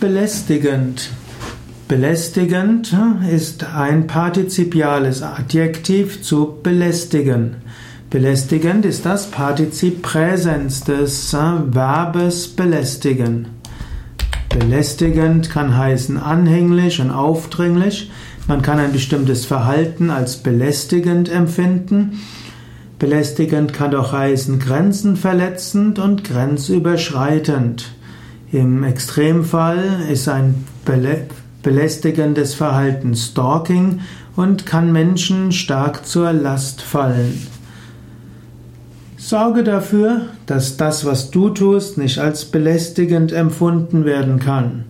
Belästigend. Belästigend ist ein partizipiales Adjektiv zu belästigen. Belästigend ist das Partizip Präsens des Verbes belästigen. Belästigend kann heißen anhänglich und aufdringlich. Man kann ein bestimmtes Verhalten als belästigend empfinden. Belästigend kann doch heißen grenzenverletzend und grenzüberschreitend. Im Extremfall ist ein belästigendes Verhalten Stalking und kann Menschen stark zur Last fallen. Sorge dafür, dass das, was du tust, nicht als belästigend empfunden werden kann.